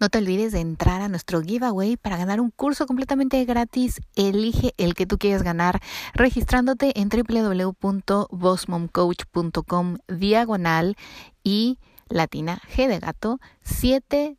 No te olvides de entrar a nuestro giveaway para ganar un curso completamente gratis. Elige el que tú quieras ganar registrándote en www.bossmomcoach.com diagonal y latina G de gato 7000.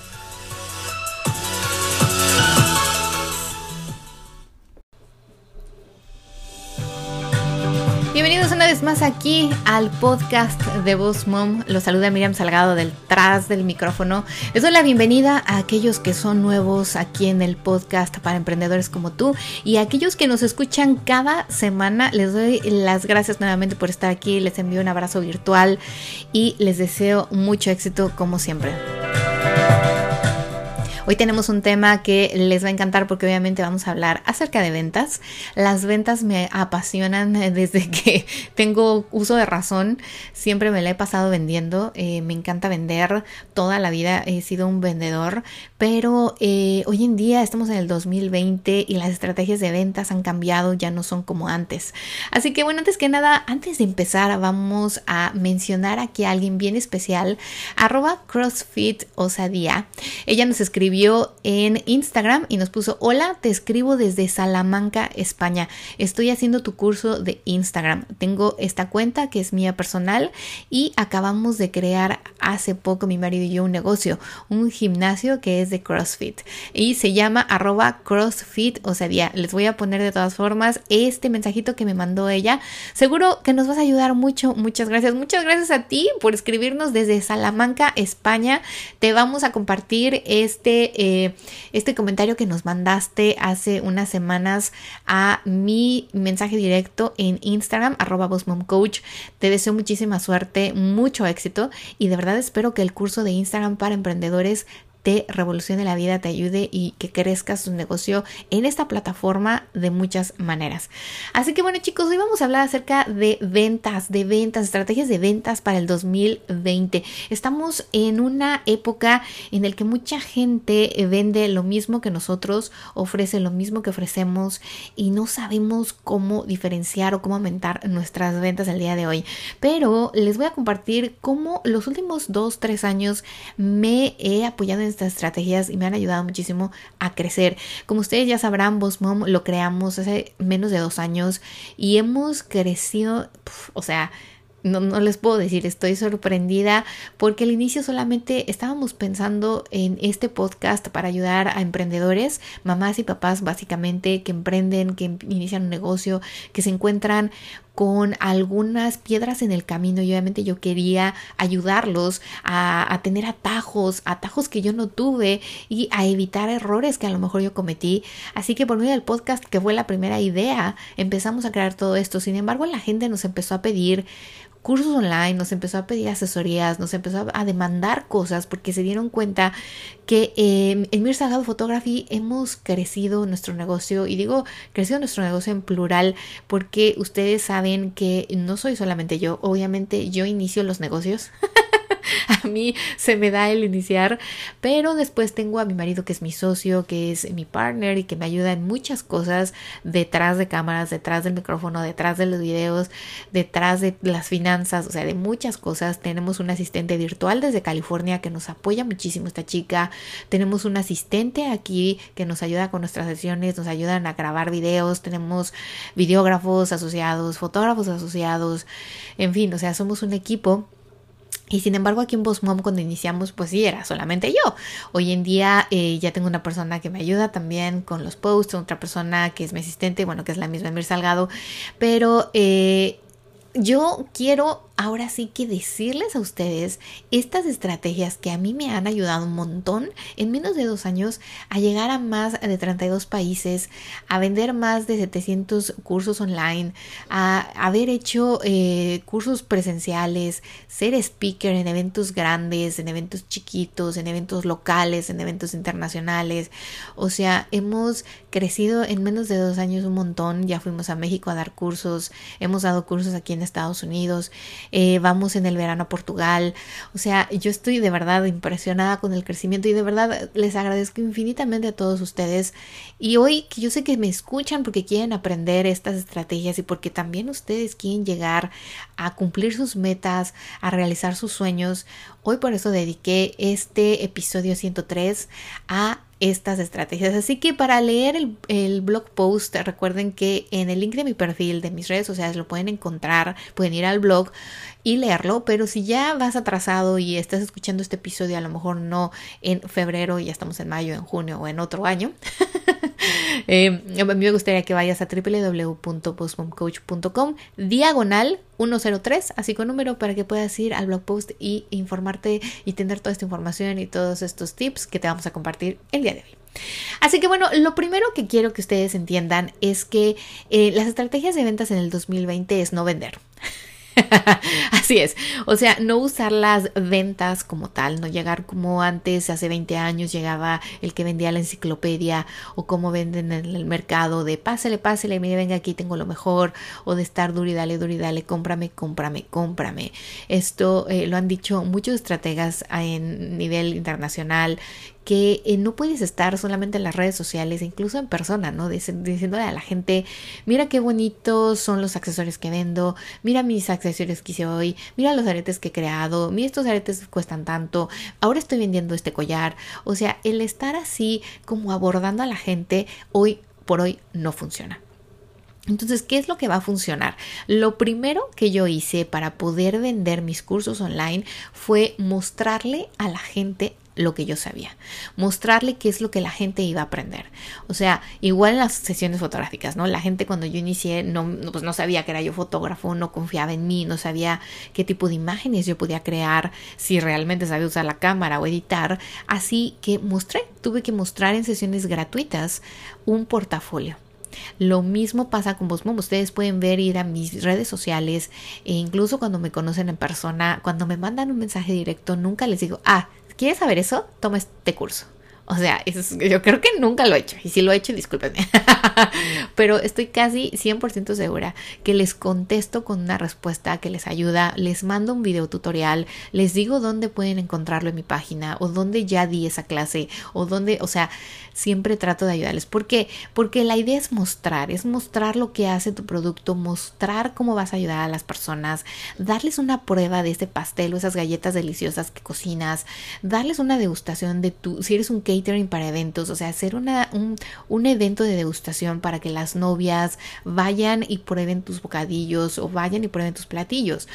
Más aquí al podcast de Boss Mom. Los saluda Miriam Salgado detrás del micrófono. Les doy la bienvenida a aquellos que son nuevos aquí en el podcast para emprendedores como tú y a aquellos que nos escuchan cada semana. Les doy las gracias nuevamente por estar aquí. Les envío un abrazo virtual y les deseo mucho éxito como siempre. Hoy tenemos un tema que les va a encantar porque obviamente vamos a hablar acerca de ventas. Las ventas me apasionan desde que tengo uso de razón. Siempre me la he pasado vendiendo. Eh, me encanta vender. Toda la vida he sido un vendedor. Pero eh, hoy en día estamos en el 2020 y las estrategias de ventas han cambiado. Ya no son como antes. Así que bueno, antes que nada, antes de empezar vamos a mencionar aquí a alguien bien especial. Arroba CrossFit Osadía. Ella nos escribe en Instagram y nos puso, hola, te escribo desde Salamanca, España. Estoy haciendo tu curso de Instagram. Tengo esta cuenta que es mía personal y acabamos de crear hace poco mi marido y yo un negocio, un gimnasio que es de CrossFit y se llama arroba CrossFit, o sea, les voy a poner de todas formas este mensajito que me mandó ella. Seguro que nos vas a ayudar mucho. Muchas gracias. Muchas gracias a ti por escribirnos desde Salamanca, España. Te vamos a compartir este eh, este, comentario que nos mandaste hace unas semanas a mi mensaje directo en Instagram, arroba. Te deseo muchísima suerte, mucho éxito y de verdad espero que el curso de Instagram para emprendedores te revolucione la vida, te ayude y que crezcas tu negocio en esta plataforma de muchas maneras. Así que bueno chicos, hoy vamos a hablar acerca de ventas, de ventas, estrategias de ventas para el 2020. Estamos en una época en la que mucha gente vende lo mismo que nosotros, ofrece lo mismo que ofrecemos y no sabemos cómo diferenciar o cómo aumentar nuestras ventas el día de hoy. Pero les voy a compartir cómo los últimos dos, tres años me he apoyado en estas estrategias y me han ayudado muchísimo a crecer. Como ustedes ya sabrán, Boss Mom lo creamos hace menos de dos años y hemos crecido, o sea, no, no, les puedo decir, estoy sorprendida porque al inicio solamente estábamos pensando en este podcast para ayudar a emprendedores, mamás y papás básicamente que emprenden, que inician un negocio, que se encuentran con algunas piedras en el camino y obviamente yo quería ayudarlos a, tener atajos, atajos que yo no tuve y a evitar errores que a lo mejor yo cometí. Así que por medio del podcast, que fue la primera idea, empezamos a crear todo esto. Sin embargo, la gente nos empezó a pedir cursos online, nos empezó a pedir asesorías, nos empezó a demandar cosas porque se dieron cuenta que eh, en Mir Salgado Photography hemos crecido nuestro negocio y digo crecido nuestro negocio en plural porque ustedes saben que no soy solamente yo, obviamente yo inicio los negocios. a mí se me da el iniciar, pero después tengo a mi marido que es mi socio, que es mi partner y que me ayuda en muchas cosas detrás de cámaras, detrás del micrófono, detrás de los videos, detrás de las finanzas, o sea, de muchas cosas. Tenemos un asistente virtual desde California que nos apoya muchísimo esta chica. Tenemos un asistente aquí que nos ayuda con nuestras sesiones, nos ayudan a grabar videos, tenemos videógrafos asociados, fotógrafos asociados, en fin, o sea, somos un equipo y sin embargo aquí en Boss Mom cuando iniciamos pues sí era solamente yo. Hoy en día eh, ya tengo una persona que me ayuda también con los posts, otra persona que es mi asistente, bueno que es la misma Emir Salgado, pero eh, yo quiero ahora sí que decirles a ustedes estas estrategias que a mí me han ayudado un montón en menos de dos años a llegar a más de 32 países, a vender más de 700 cursos online, a haber hecho eh, cursos presenciales, ser speaker en eventos grandes, en eventos chiquitos, en eventos locales, en eventos internacionales. O sea, hemos crecido en menos de dos años un montón. Ya fuimos a México a dar cursos, hemos dado cursos aquí en Estados Unidos, eh, vamos en el verano a Portugal. O sea, yo estoy de verdad impresionada con el crecimiento y de verdad les agradezco infinitamente a todos ustedes. Y hoy que yo sé que me escuchan porque quieren aprender estas estrategias y porque también ustedes quieren llegar a cumplir sus metas, a realizar sus sueños, hoy por eso dediqué este episodio 103 a estas estrategias. Así que para leer el, blog post, recuerden que en el link de mi perfil, de mis redes sociales, lo pueden encontrar, pueden ir al blog y leerlo, pero si ya vas atrasado y estás escuchando este episodio, a lo mejor no en febrero, ya estamos en mayo, en junio o en otro año, eh, a mí me gustaría que vayas a www.postmomcoach.com diagonal 103, así con número, para que puedas ir al blog post y informarte y tener toda esta información y todos estos tips que te vamos a compartir el día de hoy. Así que bueno, lo primero que quiero que ustedes entiendan es que eh, las estrategias de ventas en el 2020 es no vender. Así es, o sea, no usar las ventas como tal, no llegar como antes, hace 20 años llegaba el que vendía la enciclopedia o como venden en el mercado de pásale, pásale, mire, venga aquí, tengo lo mejor, o de estar duro y dale, duro y dale, cómprame, cómprame, cómprame. Esto eh, lo han dicho muchos estrategas en nivel internacional que eh, no puedes estar solamente en las redes sociales, incluso en persona, ¿no? diciéndole a la gente, mira qué bonitos son los accesorios que vendo, mira mis accesorios que hice hoy, mira los aretes que he creado, mira estos aretes cuestan tanto, ahora estoy vendiendo este collar. O sea, el estar así como abordando a la gente hoy por hoy no funciona. Entonces, ¿qué es lo que va a funcionar? Lo primero que yo hice para poder vender mis cursos online fue mostrarle a la gente lo que yo sabía, mostrarle qué es lo que la gente iba a aprender. O sea, igual en las sesiones fotográficas, ¿no? La gente cuando yo inicié no, pues no sabía que era yo fotógrafo, no confiaba en mí, no sabía qué tipo de imágenes yo podía crear, si realmente sabía usar la cámara o editar. Así que mostré, tuve que mostrar en sesiones gratuitas un portafolio. Lo mismo pasa con vos, Ustedes pueden ver, ir a mis redes sociales e incluso cuando me conocen en persona, cuando me mandan un mensaje directo, nunca les digo, ah, ¿Quieres saber eso? Toma este curso. O sea, yo creo que nunca lo he hecho. Y si lo he hecho, discúlpenme. Pero estoy casi 100% segura que les contesto con una respuesta que les ayuda. Les mando un video tutorial. Les digo dónde pueden encontrarlo en mi página. O dónde ya di esa clase. O dónde, o sea, siempre trato de ayudarles. ¿Por qué? Porque la idea es mostrar. Es mostrar lo que hace tu producto. Mostrar cómo vas a ayudar a las personas. Darles una prueba de ese pastel o esas galletas deliciosas que cocinas. Darles una degustación de tu, si eres un cake para eventos, o sea, hacer una, un, un evento de degustación para que las novias vayan y prueben tus bocadillos o vayan y prueben tus platillos.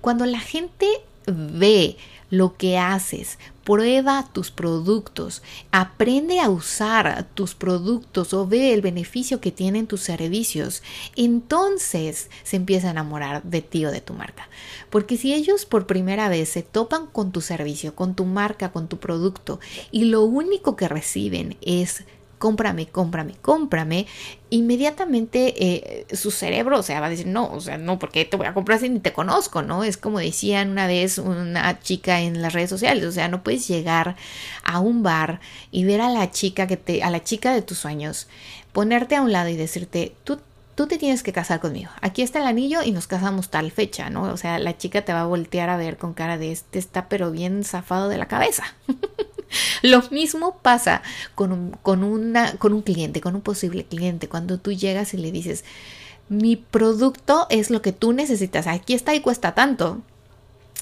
Cuando la gente ve lo que haces, prueba tus productos, aprende a usar tus productos o ve el beneficio que tienen tus servicios, entonces se empieza a enamorar de ti o de tu marca. Porque si ellos por primera vez se topan con tu servicio, con tu marca, con tu producto y lo único que reciben es cómprame, cómprame, cómprame, inmediatamente eh, su cerebro, o sea, va a decir, no, o sea, no, porque te voy a comprar si ni te conozco, ¿no? Es como decían una vez una chica en las redes sociales, o sea, no puedes llegar a un bar y ver a la chica que te, a la chica de tus sueños, ponerte a un lado y decirte, tú tú te tienes que casar conmigo. Aquí está el anillo y nos casamos tal fecha, ¿no? O sea, la chica te va a voltear a ver con cara de este está pero bien zafado de la cabeza. Lo mismo pasa con un, con, una, con un cliente, con un posible cliente, cuando tú llegas y le dices, mi producto es lo que tú necesitas, aquí está y cuesta tanto.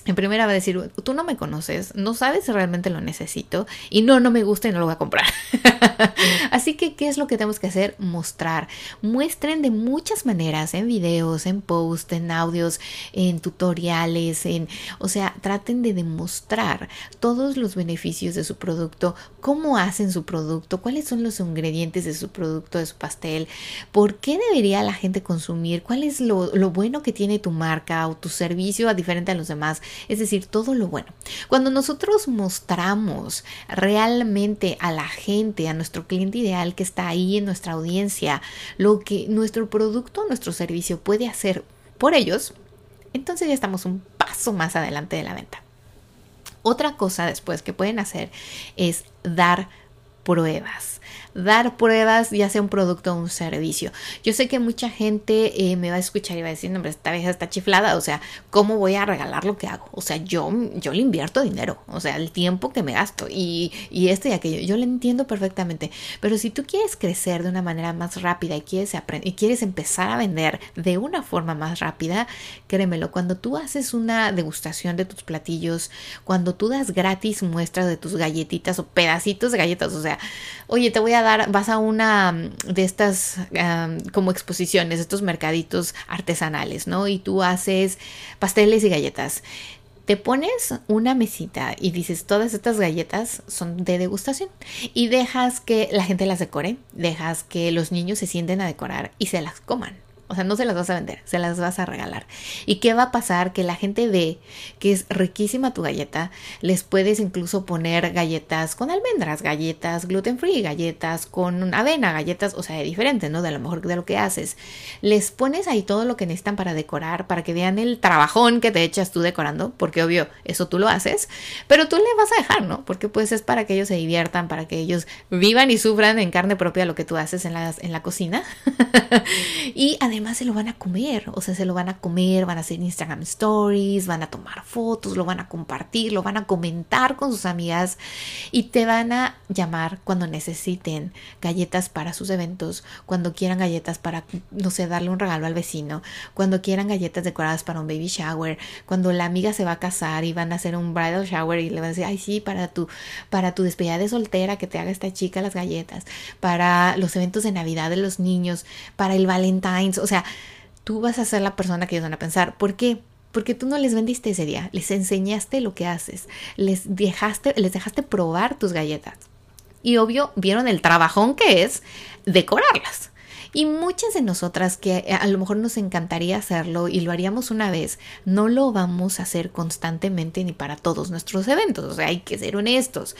En primera va a decir, tú no me conoces, no sabes si realmente lo necesito y no, no me gusta y no lo voy a comprar. Así que, ¿qué es lo que tenemos que hacer? Mostrar. Muestren de muchas maneras, en videos, en posts, en audios, en tutoriales, en, o sea, traten de demostrar todos los beneficios de su producto, cómo hacen su producto, cuáles son los ingredientes de su producto, de su pastel, por qué debería la gente consumir, cuál es lo, lo bueno que tiene tu marca o tu servicio a diferente a los demás es decir, todo lo bueno. Cuando nosotros mostramos realmente a la gente, a nuestro cliente ideal que está ahí en nuestra audiencia, lo que nuestro producto, nuestro servicio puede hacer por ellos, entonces ya estamos un paso más adelante de la venta. Otra cosa después que pueden hacer es dar pruebas dar pruebas, ya sea un producto o un servicio. Yo sé que mucha gente eh, me va a escuchar y va a decir, hombre, esta vieja está chiflada, o sea, ¿cómo voy a regalar lo que hago? O sea, yo, yo le invierto dinero, o sea, el tiempo que me gasto y, y esto y aquello, yo lo entiendo perfectamente, pero si tú quieres crecer de una manera más rápida y quieres, y quieres empezar a vender de una forma más rápida, créemelo, cuando tú haces una degustación de tus platillos, cuando tú das gratis muestras de tus galletitas o pedacitos de galletas, o sea, oye, te voy a dar, vas a una mm, de estas como exposiciones, estos mercaditos artesanales, ¿no? Y tú haces pasteles y galletas. Te pones una mesita y dices, todas estas galletas son de degustación y dejas que la gente las decore, dejas que los niños se sienten a decorar y se las coman. O sea, no se las vas a vender, se las vas a regalar. ¿Y qué va a pasar? Que la gente ve que es riquísima tu galleta. Les puedes incluso poner galletas con almendras, galletas gluten free, galletas con avena, galletas, o sea, de diferente, ¿no? De lo mejor de lo que haces. Les pones ahí todo lo que necesitan para decorar, para que vean el trabajón que te echas tú decorando, porque obvio, eso tú lo haces, pero tú le vas a dejar, ¿no? Porque pues es para que ellos se diviertan, para que ellos vivan y sufran en carne propia lo que tú haces en, las, en la cocina. y además además se lo van a comer, o sea, se lo van a comer, van a hacer Instagram Stories, van a tomar fotos, lo van a compartir, lo van a comentar con sus amigas y te van a llamar cuando necesiten galletas para sus eventos, cuando quieran galletas para, no sé, darle un regalo al vecino, cuando quieran galletas decoradas para un baby shower, cuando la amiga se va a casar y van a hacer un bridal shower y le van a decir, ay sí, para tu, para tu despedida de soltera que te haga esta chica las galletas, para los eventos de Navidad de los niños, para el Valentine's, o sea, tú vas a ser la persona que ellos van a pensar. ¿Por qué? Porque tú no les vendiste ese día, les enseñaste lo que haces, les dejaste, les dejaste probar tus galletas. Y obvio, vieron el trabajón que es decorarlas. Y muchas de nosotras que a lo mejor nos encantaría hacerlo y lo haríamos una vez, no lo vamos a hacer constantemente ni para todos nuestros eventos. O sea, hay que ser honestos.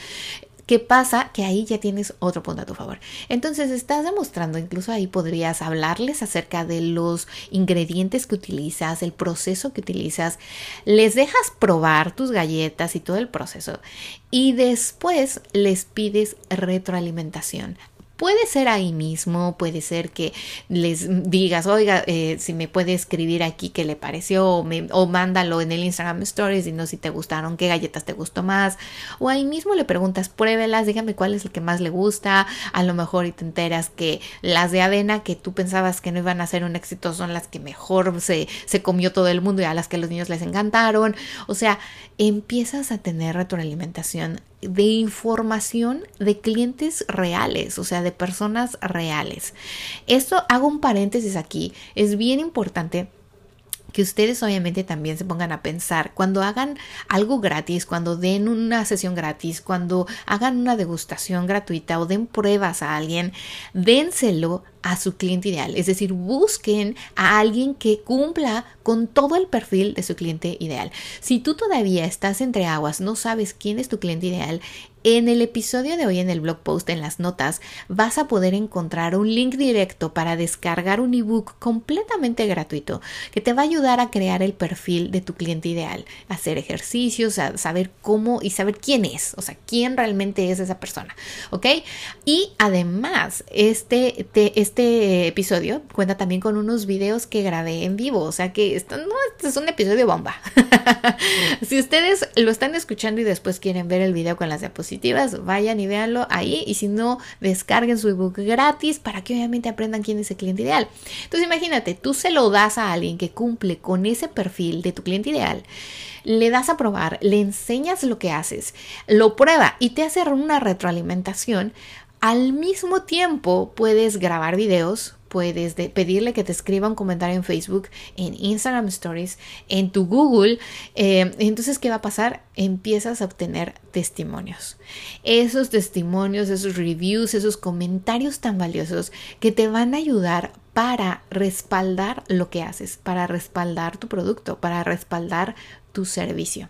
¿Qué pasa? Que ahí ya tienes otro punto a tu favor. Entonces estás demostrando, incluso ahí podrías hablarles acerca de los ingredientes que utilizas, el proceso que utilizas, les dejas probar tus galletas y todo el proceso y después les pides retroalimentación. Puede ser ahí mismo, puede ser que les digas, oiga, eh, si me puede escribir aquí qué le pareció, o, o mándalo en el Instagram Stories, no si te gustaron, qué galletas te gustó más, o ahí mismo le preguntas, pruébelas, dígame cuál es el que más le gusta, a lo mejor y te enteras que las de avena que tú pensabas que no iban a ser un éxito son las que mejor se, se comió todo el mundo y a las que los niños les encantaron, o sea, empiezas a tener retroalimentación de información de clientes reales, o sea, de personas reales. Esto hago un paréntesis aquí, es bien importante que ustedes obviamente también se pongan a pensar cuando hagan algo gratis, cuando den una sesión gratis, cuando hagan una degustación gratuita o den pruebas a alguien, dénselo a su cliente ideal. Es decir, busquen a alguien que cumpla con todo el perfil de su cliente ideal. Si tú todavía estás entre aguas, no sabes quién es tu cliente ideal, en el episodio de hoy en el blog post en las notas vas a poder encontrar un link directo para descargar un ebook completamente gratuito que te va a ayudar a crear el perfil de tu cliente ideal, hacer ejercicios, saber cómo y saber quién es, o sea, quién realmente es esa persona, ¿ok? Y además, este, este episodio cuenta también con unos videos que grabé en vivo, o sea que esto no es un episodio bomba. si ustedes lo están escuchando y después quieren ver el video con las diapositivas, positivas, vayan y véanlo ahí y si no, descarguen su ebook gratis para que obviamente aprendan quién es el cliente ideal. Entonces imagínate, tú se lo das a alguien que cumple con ese perfil de tu cliente ideal le das a probar, le enseñas lo que haces, lo prueba y te hace una retroalimentación, al mismo tiempo puedes grabar videos, puedes pedirle que te escriba un comentario en Facebook, en Instagram Stories, en tu Google. Eh, entonces, ¿qué va a pasar? Empiezas a obtener testimonios. Esos testimonios, esos reviews, esos comentarios tan valiosos que te van a ayudar para respaldar lo que haces, para respaldar tu producto, para respaldar tu servicio.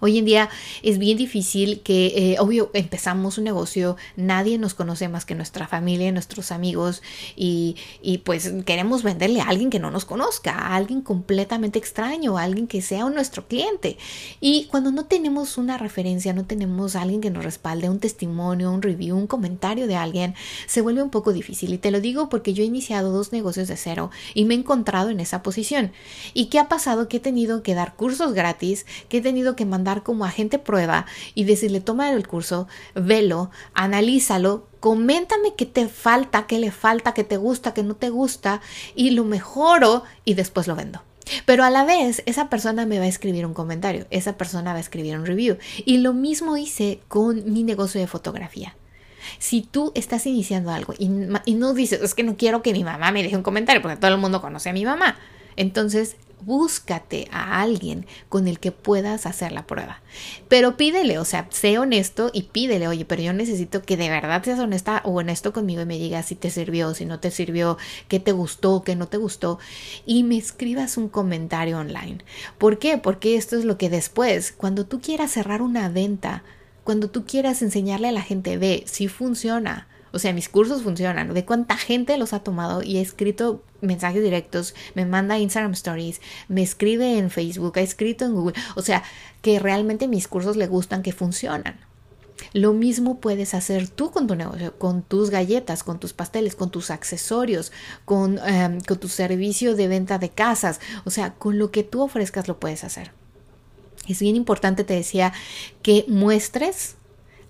Hoy en día es bien difícil que, eh, obvio, empezamos un negocio, nadie nos conoce más que nuestra familia, nuestros amigos y, y, pues queremos venderle a alguien que no nos conozca, a alguien completamente extraño, a alguien que sea nuestro cliente. Y cuando no tenemos una referencia, no tenemos a alguien que nos respalde, un testimonio, un review, un comentario de alguien, se vuelve un poco difícil. Y te lo digo porque yo he iniciado dos negocios de cero y me he encontrado en esa posición. ¿Y qué ha pasado? Que he tenido que dar cursos gratis, que he tenido que mandar como agente prueba y decirle, toma el curso, velo, analízalo, coméntame qué te falta, qué le falta, qué te gusta, qué no te gusta y lo mejoro y después lo vendo. Pero a la vez, esa persona me va a escribir un comentario, esa persona va a escribir un review. Y lo mismo hice con mi negocio de fotografía. Si tú estás iniciando algo y, no dices, es que no quiero que mi mamá me deje un comentario, porque todo el mundo conoce a mi mamá, entonces búscate a alguien con el que puedas hacer la prueba. Pero pídele, o sea, sé honesto y pídele, oye, pero yo necesito que de verdad seas honesta o honesto conmigo y me digas si te sirvió, si no te sirvió, qué te gustó, qué no te gustó y me escribas un comentario online. ¿Por qué? Porque esto es lo que después, cuando tú quieras cerrar una venta, cuando tú quieras enseñarle a la gente, ve si funciona, o sea, mis cursos funcionan. De cuánta gente los ha tomado y he escrito mensajes directos, me manda Instagram Stories, me escribe en Facebook, ha escrito en Google. O sea, que realmente mis cursos le gustan, que funcionan. Lo mismo puedes hacer tú con tu negocio, con tus galletas, con tus pasteles, con tus accesorios, con, em, con tu servicio de venta de casas. O sea, con lo que tú ofrezcas lo puedes hacer. Es bien importante, te decía, que muestres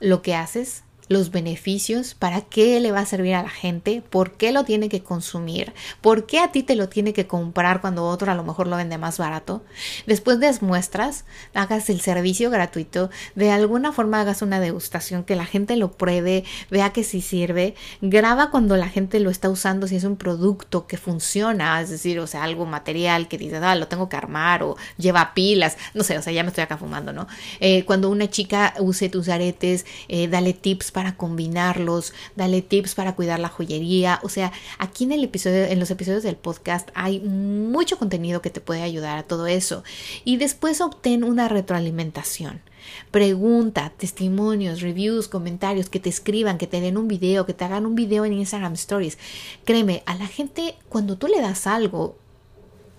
lo que haces, los beneficios, para qué le va a servir a la gente, por qué lo tiene que consumir, por qué a ti te lo tiene que comprar cuando otro a lo mejor lo vende más barato. Después de muestras, hagas el servicio gratuito, de alguna forma hagas una degustación, que la gente lo pruebe, vea que sí sirve, graba cuando la gente lo está usando, si es un producto que funciona, es decir, o sea, algo material que dices, ah, lo tengo que armar o lleva pilas, no sé, o sea, ya me estoy acá fumando, ¿no? Eh, cuando una chica use tus aretes, eh, dale tips para para combinarlos, dale tips para cuidar la joyería. O sea, aquí en el episodio, en los episodios del podcast hay mucho contenido que te puede ayudar a todo eso. Y después obtén una retroalimentación. Pregunta, testimonios, reviews, comentarios, que te escriban, que te den un video, que te hagan un video en Instagram Stories. Créeme, a la gente cuando tú le das algo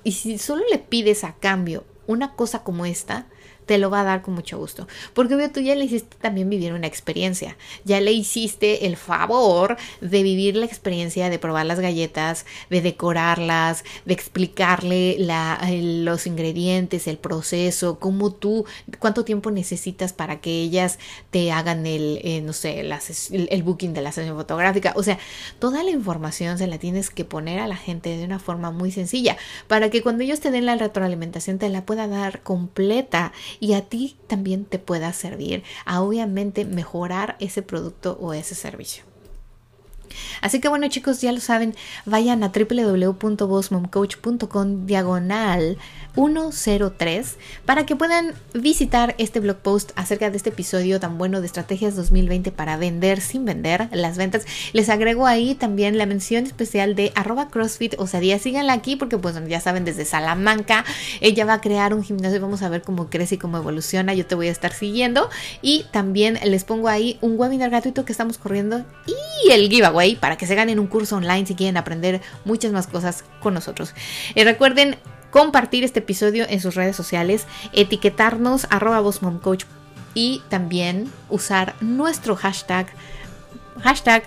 y si solo le pides a cambio una cosa como esta, te lo va a dar con mucho gusto. Porque obvio, tú ya le hiciste también vivir una experiencia. Ya le hiciste el favor de vivir la experiencia de probar las galletas, de decorarlas, de explicarle los ingredientes, el proceso, cómo tú, cuánto tiempo necesitas para que ellas te hagan el, eh, no sé, el booking de la sesión fotográfica. O sea, toda la información se la tienes que poner a la gente de una forma muy sencilla para que cuando ellos te den la retroalimentación te la pueda dar completa y a ti también te pueda servir a obviamente mejorar ese producto o ese servicio. Así que bueno chicos, ya lo saben, vayan a www.bossmomcoach.com diagonal 103 para que puedan visitar este blog post acerca de este episodio tan bueno de estrategias 2020 para vender sin vender las ventas. Les agrego ahí también la mención especial de arroba CrossFit o sea, síganla aquí porque pues ya saben desde Salamanca ella va a crear un gimnasio vamos a ver cómo crece y cómo evoluciona. Yo te voy a estar siguiendo y también les pongo ahí un webinar gratuito que estamos corriendo y el giveaway para que se ganen un curso online si quieren aprender muchas más cosas con nosotros. Y recuerden compartir este episodio en sus redes sociales, etiquetarnos arroba coach y también usar nuestro hashtag hashtag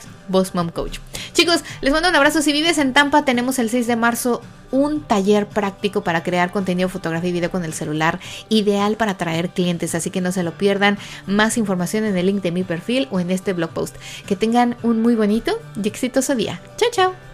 Coach. Chicos, les mando un abrazo. Si vives en Tampa, tenemos el 6 de marzo un taller práctico para crear contenido, fotografía y video con el celular, ideal para atraer clientes, así que no se lo pierdan. Más información en el link de mi perfil o en este blog post. Que tengan un muy bonito y exitoso día. Chao, chao.